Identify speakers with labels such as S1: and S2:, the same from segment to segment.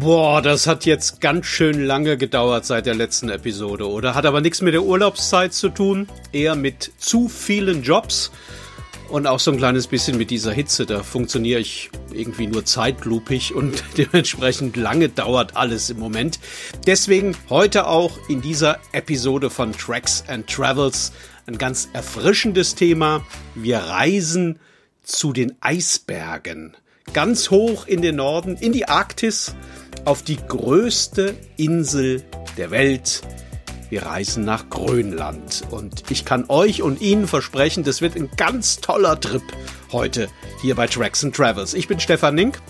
S1: Boah, das hat jetzt ganz schön lange gedauert seit der letzten Episode, oder? Hat aber nichts mit der Urlaubszeit zu tun, eher mit zu vielen Jobs und auch so ein kleines bisschen mit dieser Hitze. Da funktioniere ich irgendwie nur zeitlupig und dementsprechend lange dauert alles im Moment. Deswegen heute auch in dieser Episode von Tracks and Travels ein ganz erfrischendes Thema. Wir reisen zu den Eisbergen. Ganz hoch in den Norden, in die Arktis auf die größte Insel der Welt. Wir reisen nach Grönland und ich kann euch und Ihnen versprechen, das wird ein ganz toller Trip heute hier bei Tracks and Travels. Ich bin Stefan Nink,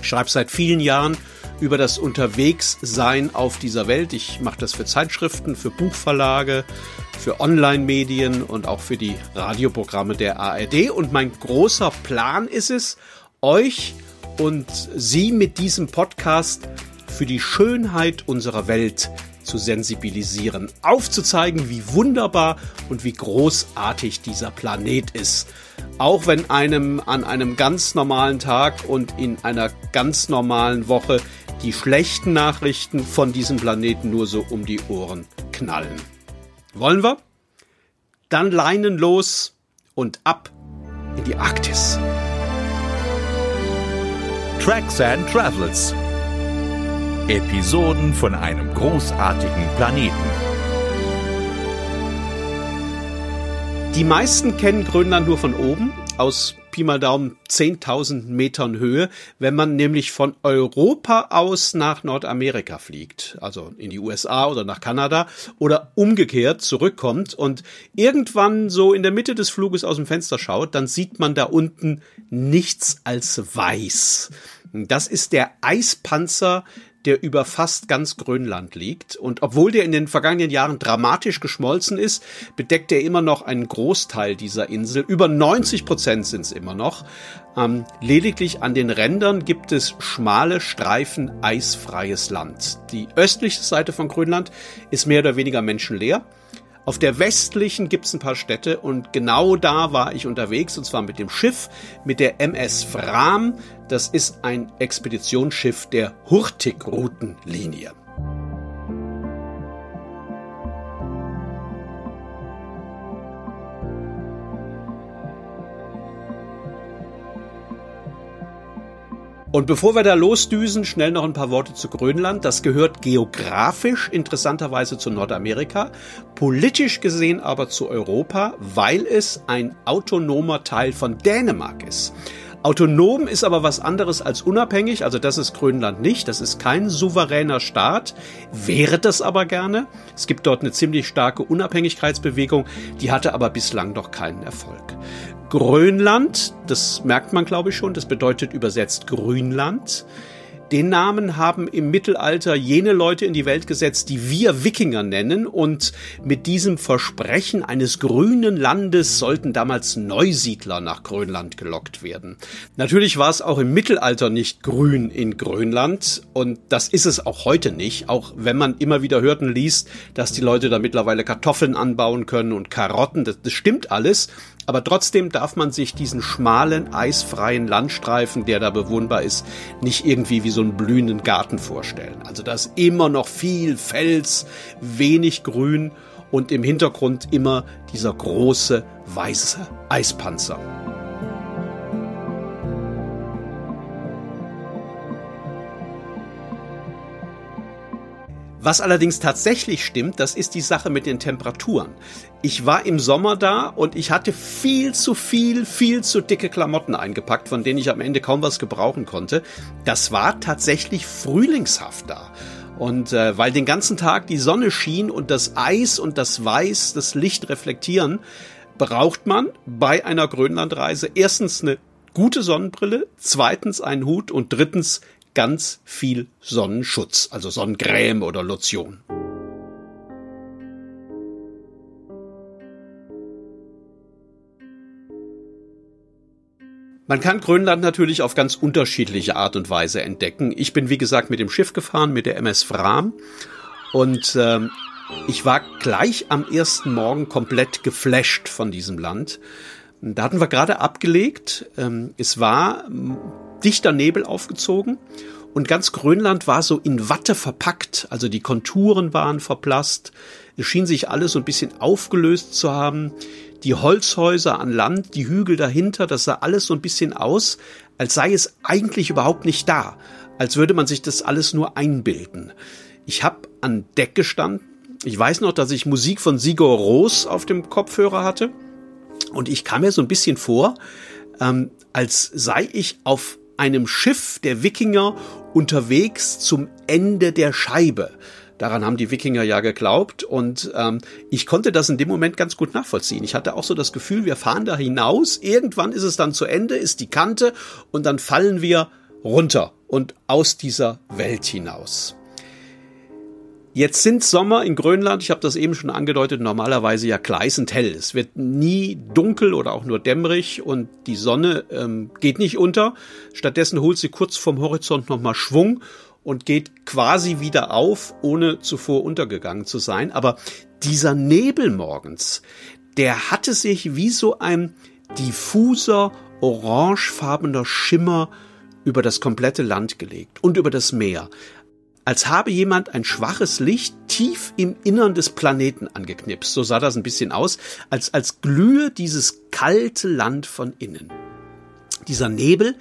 S1: schreibe seit vielen Jahren über das Unterwegssein auf dieser Welt. Ich mache das für Zeitschriften, für Buchverlage, für Online-Medien und auch für die Radioprogramme der ARD. Und mein großer Plan ist es, euch und Sie mit diesem Podcast für die Schönheit unserer Welt zu sensibilisieren, aufzuzeigen, wie wunderbar und wie großartig dieser Planet ist. Auch wenn einem an einem ganz normalen Tag und in einer ganz normalen Woche die schlechten Nachrichten von diesem Planeten nur so um die Ohren knallen. Wollen wir? Dann Leinen los und ab in die Arktis.
S2: Tracks and Travels. Episoden von einem großartigen Planeten.
S1: Die meisten kennen Grönland nur von oben, aus Pi mal Daumen 10.000 Metern Höhe, wenn man nämlich von Europa aus nach Nordamerika fliegt, also in die USA oder nach Kanada oder umgekehrt zurückkommt und irgendwann so in der Mitte des Fluges aus dem Fenster schaut, dann sieht man da unten nichts als weiß. Das ist der Eispanzer, der über fast ganz Grönland liegt. Und obwohl der in den vergangenen Jahren dramatisch geschmolzen ist, bedeckt er immer noch einen Großteil dieser Insel. Über 90 Prozent sind es immer noch. Ähm, lediglich an den Rändern gibt es schmale Streifen eisfreies Land. Die östliche Seite von Grönland ist mehr oder weniger menschenleer. Auf der westlichen gibt's ein paar Städte und genau da war ich unterwegs und zwar mit dem Schiff, mit der MS Fram. Das ist ein Expeditionsschiff der Hurtigruten-Linie. Und bevor wir da losdüsen, schnell noch ein paar Worte zu Grönland. Das gehört geografisch interessanterweise zu Nordamerika, politisch gesehen aber zu Europa, weil es ein autonomer Teil von Dänemark ist. Autonom ist aber was anderes als unabhängig, also das ist Grönland nicht, das ist kein souveräner Staat, wäre das aber gerne. Es gibt dort eine ziemlich starke Unabhängigkeitsbewegung, die hatte aber bislang noch keinen Erfolg. Grönland, das merkt man glaube ich schon, das bedeutet übersetzt Grünland. Den Namen haben im Mittelalter jene Leute in die Welt gesetzt, die wir Wikinger nennen. Und mit diesem Versprechen eines grünen Landes sollten damals Neusiedler nach Grönland gelockt werden. Natürlich war es auch im Mittelalter nicht grün in Grönland. Und das ist es auch heute nicht, auch wenn man immer wieder hört und liest, dass die Leute da mittlerweile Kartoffeln anbauen können und Karotten, das, das stimmt alles, aber trotzdem darf man sich diesen schmalen, eisfreien Landstreifen, der da bewohnbar ist, nicht irgendwie wie so einen blühenden Garten vorstellen. Also da ist immer noch viel Fels, wenig Grün und im Hintergrund immer dieser große weiße Eispanzer. Was allerdings tatsächlich stimmt, das ist die Sache mit den Temperaturen. Ich war im Sommer da und ich hatte viel zu viel, viel zu dicke Klamotten eingepackt, von denen ich am Ende kaum was gebrauchen konnte. Das war tatsächlich frühlingshaft da. Und äh, weil den ganzen Tag die Sonne schien und das Eis und das Weiß das Licht reflektieren, braucht man bei einer Grönlandreise erstens eine gute Sonnenbrille, zweitens einen Hut und drittens ganz viel Sonnenschutz, also Sonnencreme oder Lotion. Man kann Grönland natürlich auf ganz unterschiedliche Art und Weise entdecken. Ich bin, wie gesagt, mit dem Schiff gefahren, mit der MS Fram. Und äh, ich war gleich am ersten Morgen komplett geflasht von diesem Land. Da hatten wir gerade abgelegt. Ähm, es war dichter Nebel aufgezogen Und ganz Grönland war so in Watte verpackt, also die Konturen waren verblasst. Es schien sich alles so ein bisschen aufgelöst zu haben. Die Holzhäuser an Land, die Hügel dahinter, das sah alles so ein bisschen aus, als sei es eigentlich überhaupt nicht da, als würde man sich das alles nur einbilden. Ich habe an Deck gestanden. Ich weiß noch, dass ich Musik von Sigur Ros auf dem Kopfhörer hatte. Und ich kam mir so ein bisschen vor, ähm, als sei ich auf einem Schiff der Wikinger unterwegs zum Ende der Scheibe. Daran haben die Wikinger ja geglaubt und ähm, ich konnte das in dem Moment ganz gut nachvollziehen. Ich hatte auch so das Gefühl, wir fahren da hinaus, irgendwann ist es dann zu Ende, ist die Kante und dann fallen wir runter und aus dieser Welt hinaus. Jetzt sind Sommer in Grönland, ich habe das eben schon angedeutet, normalerweise ja gleißend hell. Es wird nie dunkel oder auch nur dämmerig und die Sonne ähm, geht nicht unter. Stattdessen holt sie kurz vom Horizont nochmal Schwung und geht quasi wieder auf, ohne zuvor untergegangen zu sein. Aber dieser Nebel morgens, der hatte sich wie so ein diffuser, orangefarbener Schimmer über das komplette Land gelegt und über das Meer als habe jemand ein schwaches Licht tief im Innern des Planeten angeknipst. So sah das ein bisschen aus, als, als glühe dieses kalte Land von innen. Dieser Nebel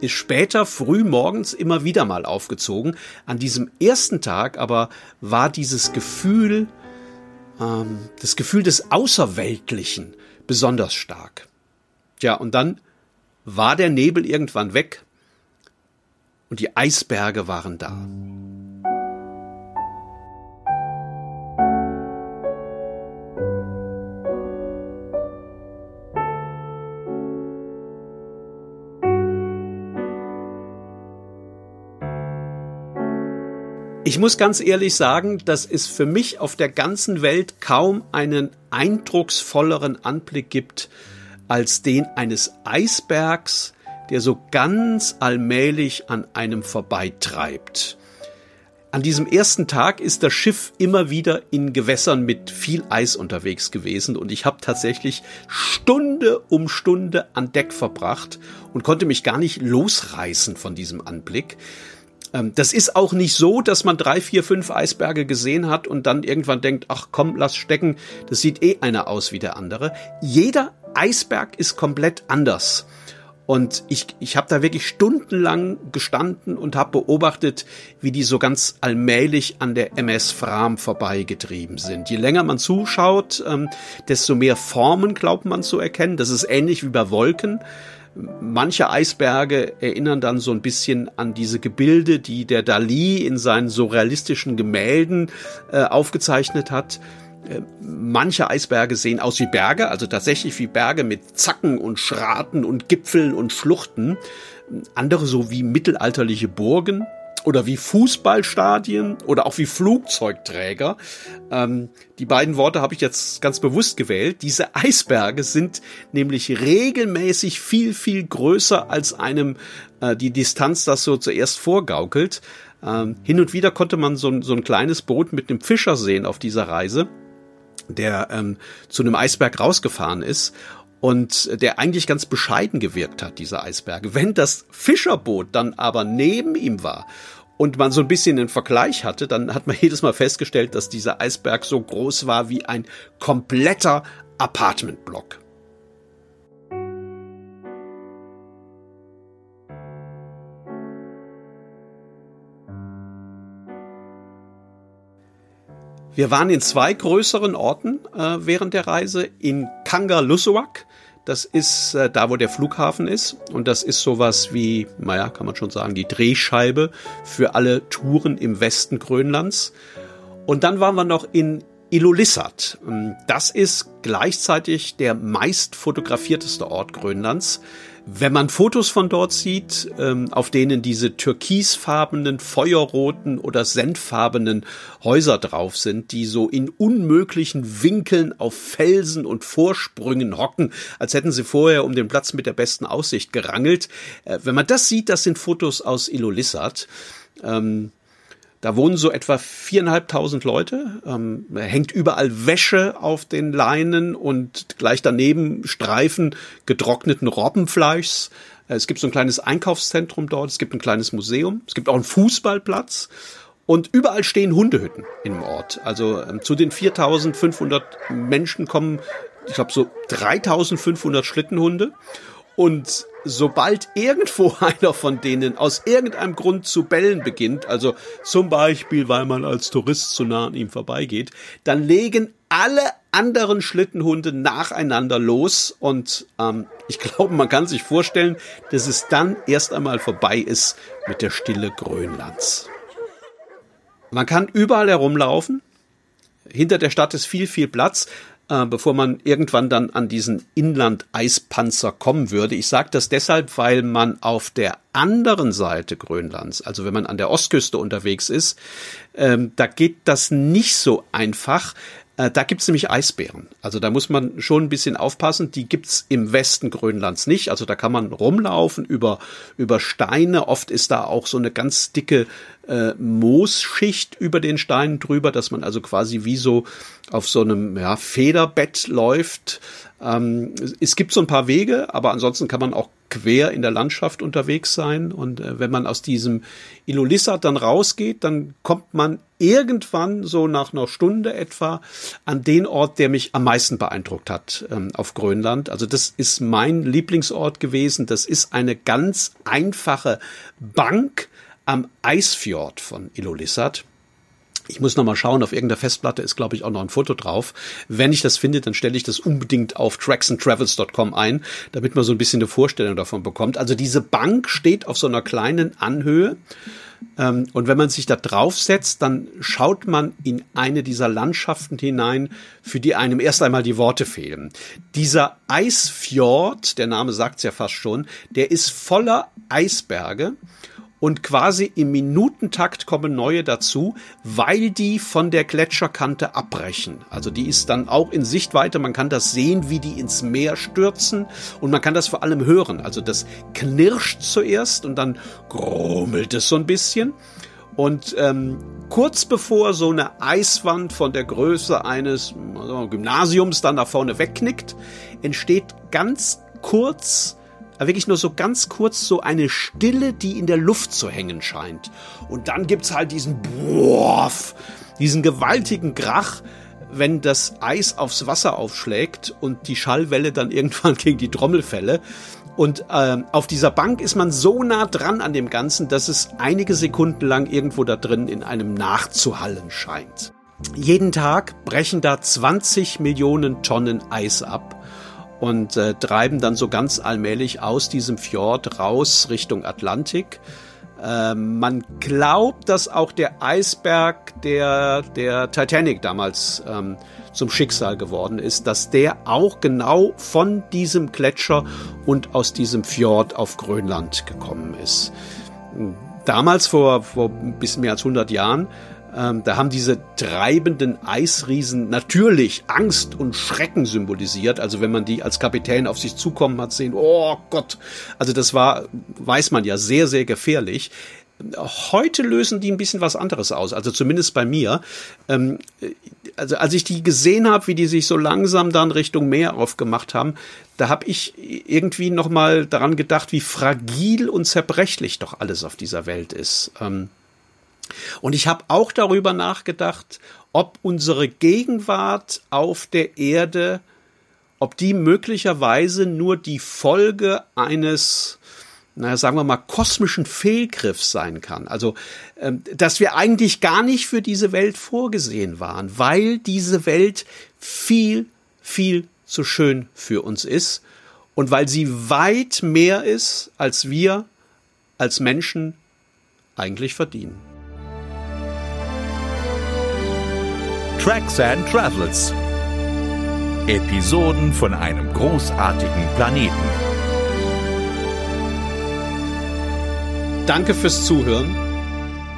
S1: ist später früh morgens immer wieder mal aufgezogen. An diesem ersten Tag aber war dieses Gefühl, ähm, das Gefühl des Außerweltlichen besonders stark. Tja, und dann war der Nebel irgendwann weg und die Eisberge waren da. Ich muss ganz ehrlich sagen, dass es für mich auf der ganzen Welt kaum einen eindrucksvolleren Anblick gibt als den eines Eisbergs, der so ganz allmählich an einem vorbeitreibt. An diesem ersten Tag ist das Schiff immer wieder in Gewässern mit viel Eis unterwegs gewesen und ich habe tatsächlich Stunde um Stunde an Deck verbracht und konnte mich gar nicht losreißen von diesem Anblick. Ähm, das ist auch nicht so, dass man drei, vier, fünf Eisberge gesehen hat und dann irgendwann denkt, ach komm, lass stecken, das sieht eh einer aus wie der andere. Jeder Eisberg ist komplett anders. Und ich, ich habe da wirklich stundenlang gestanden und habe beobachtet, wie die so ganz allmählich an der MS Fram vorbeigetrieben sind. Je länger man zuschaut, ähm, desto mehr Formen glaubt man zu erkennen. Das ist ähnlich wie bei Wolken. Manche Eisberge erinnern dann so ein bisschen an diese Gebilde, die der Dali in seinen surrealistischen Gemälden äh, aufgezeichnet hat. Äh, manche Eisberge sehen aus wie Berge, also tatsächlich wie Berge mit Zacken und Schraten und Gipfeln und Schluchten. Andere so wie mittelalterliche Burgen oder wie Fußballstadien oder auch wie Flugzeugträger. Ähm, die beiden Worte habe ich jetzt ganz bewusst gewählt. Diese Eisberge sind nämlich regelmäßig viel, viel größer als einem äh, die Distanz das so zuerst vorgaukelt. Ähm, hin und wieder konnte man so, so ein kleines Boot mit einem Fischer sehen auf dieser Reise, der ähm, zu einem Eisberg rausgefahren ist und der eigentlich ganz bescheiden gewirkt hat, dieser Eisberg. Wenn das Fischerboot dann aber neben ihm war und man so ein bisschen einen Vergleich hatte, dann hat man jedes Mal festgestellt, dass dieser Eisberg so groß war wie ein kompletter Apartmentblock. Wir waren in zwei größeren Orten äh, während der Reise, in Kangerlussuaq, das ist äh, da, wo der Flughafen ist. Und das ist sowas wie, naja, kann man schon sagen, die Drehscheibe für alle Touren im Westen Grönlands. Und dann waren wir noch in Ilulissat. Das ist gleichzeitig der meist fotografierteste Ort Grönlands. Wenn man Fotos von dort sieht, ähm, auf denen diese türkisfarbenen, feuerroten oder senffarbenen Häuser drauf sind, die so in unmöglichen Winkeln auf Felsen und Vorsprüngen hocken, als hätten sie vorher um den Platz mit der besten Aussicht gerangelt. Äh, wenn man das sieht, das sind Fotos aus Ilulissat. Ähm, Da wohnen so etwa viereinhalbtausend Leute. Ähm, hängt überall Wäsche auf den Leinen und gleich daneben Streifen getrockneten Robbenfleischs. Äh, es gibt so ein kleines Einkaufszentrum dort. Es gibt ein kleines Museum. Es gibt auch einen Fußballplatz. Und überall stehen Hundehütten im Ort. Also ähm, zu den 4500 Menschen kommen, ich glaube, so 3500 Schlittenhunde. Und sobald irgendwo einer von denen aus irgendeinem Grund zu bellen beginnt, also zum Beispiel, weil man als Tourist zu nah an ihm vorbeigeht, dann legen alle anderen Schlittenhunde nacheinander los und ähm, ich glaube, man kann sich vorstellen, dass es dann erst einmal vorbei ist mit der Stille Grönlands. Man kann überall herumlaufen. Hinter der Stadt ist viel, viel Platz äh, bevor man irgendwann dann an diesen Inland-Eispanzer kommen würde. Ich sage das deshalb, weil man auf der anderen Seite Grönlands, also wenn man an der Ostküste unterwegs ist, ähm, da geht das nicht so einfach. Äh, da gibt's nämlich Eisbären. Also da muss man schon ein bisschen aufpassen. Die gibt's im Westen Grönlands nicht. Also da kann man rumlaufen über, über Steine. Oft ist da auch so eine ganz dicke äh, Moosschicht über den Steinen drüber, dass man also quasi wie so auf so einem ja, Federbett läuft. Ähm, es gibt so ein paar Wege, aber ansonsten kann man auch quer in der Landschaft unterwegs sein. Und äh, wenn man aus diesem Ilulissat dann rausgeht, dann kommt man irgendwann so nach einer Stunde etwa an den Ort, der mich am meisten beeindruckt hat ähm, auf Grönland. Also das ist mein Lieblingsort gewesen. Das ist eine ganz einfache Bank am Eisfjord von Ilulissat. Ich muss noch mal schauen, auf irgendeiner Festplatte ist, glaube ich, auch noch ein Foto drauf. Wenn ich das finde, dann stelle ich das unbedingt auf tracksandtravels.com ein, damit man so ein bisschen eine Vorstellung davon bekommt. Also diese Bank steht auf so einer kleinen Anhöhe. Ähm, und wenn man sich da draufsetzt, dann schaut man in eine dieser Landschaften hinein, für die einem erst einmal die Worte fehlen. Dieser Eisfjord, der Name sagt es ja fast schon, der ist voller Eisberge und quasi im Minutentakt kommen neue dazu, weil die von der Gletscherkante abbrechen. Also die ist dann auch in Sichtweite, man kann das sehen, wie die ins Meer stürzen und man kann das vor allem hören. Also das knirscht zuerst und dann grummelt es so ein bisschen. Und ähm, kurz bevor so eine Eiswand von der Größe eines Gymnasiums dann nach vorne wegknickt, entsteht ganz kurz wirklich nur so ganz kurz so eine Stille, die in der Luft zu hängen scheint. Und dann gibt's halt diesen Boah, diesen gewaltigen Krach, wenn das Eis aufs Wasser aufschlägt und die Schallwelle dann irgendwann gegen die Trommelfälle. Und ähm, auf dieser Bank ist man so nah dran an dem Ganzen, dass es einige Sekunden lang irgendwo da drin in einem nachzuhallen scheint. Jeden Tag brechen da 20 Millionen Tonnen Eis ab und äh, treiben dann so ganz allmählich aus diesem Fjord raus Richtung Atlantik. Äh, man glaubt, dass auch der Eisberg der, der Titanic damals ähm, zum Schicksal geworden ist, dass der auch genau von diesem Gletscher und aus diesem Fjord auf Grönland gekommen ist. Damals, vor, vor ein bisschen mehr als 100 Jahren, ähm, da haben diese treibenden Eisriesen natürlich Angst und Schrecken symbolisiert. Also wenn man die als Kapitän auf sich zukommen hat, sehen, oh Gott. Also das war, weiß man ja, sehr, sehr gefährlich. Heute lösen die ein bisschen was anderes aus, also zumindest bei mir. Ähm, also als ich die gesehen habe, wie die sich so langsam dann Richtung Meer aufgemacht haben, da habe ich irgendwie noch mal daran gedacht, wie fragil und zerbrechlich doch alles auf dieser Welt ist. Ähm, und ich habe auch darüber nachgedacht, ob unsere Gegenwart auf der Erde, ob die möglicherweise nur die Folge eines naja, sagen wir mal, kosmischen Fehlgriffs sein kann. Also, ähm, dass wir eigentlich gar nicht für diese Welt vorgesehen waren, weil diese Welt viel, viel zu schön für uns ist und weil sie weit mehr ist, als wir als Menschen eigentlich verdienen.
S2: Tracks and Travels. Episoden von einem großartigen Planeten.
S1: Danke fürs Zuhören.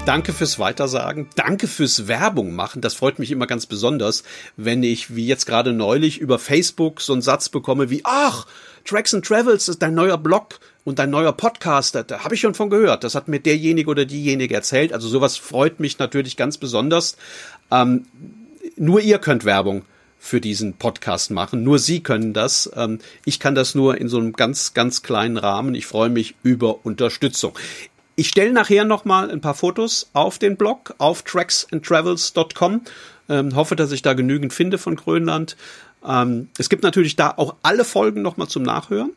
S1: Danke fürs Weitersagen. Danke fürs Werbung machen. Das freut mich immer ganz besonders, wenn ich, wie jetzt gerade neulich, über Facebook so einen Satz bekomme wie, ach, Tracks and Travels ist dein neuer Blog und dein neuer Podcast. Da, habe ich schon von gehört. Das hat mir derjenige oder diejenige erzählt. Also sowas freut mich natürlich ganz besonders. Ähm, nur ihr könnt Werbung für diesen Podcast machen. Nur Sie können das. Ähm, ich kann das nur in so einem ganz, ganz kleinen Rahmen. Ich freue mich über Unterstützung. Ich stelle nachher noch mal ein paar Fotos auf den Blog auf tracksandtravels.com. Ähm, hoffe, dass ich da genügend finde von Grönland. Ähm, es gibt natürlich da auch alle Folgen noch mal zum Nachhören.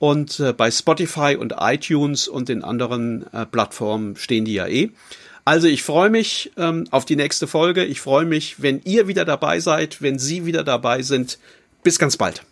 S1: Und äh, bei Spotify und iTunes und den anderen äh, Plattformen stehen die ja eh. Also ich freue mich ähm, auf die nächste Folge. Ich freue mich, wenn ihr wieder dabei seid, wenn Sie wieder dabei sind. Bis ganz bald.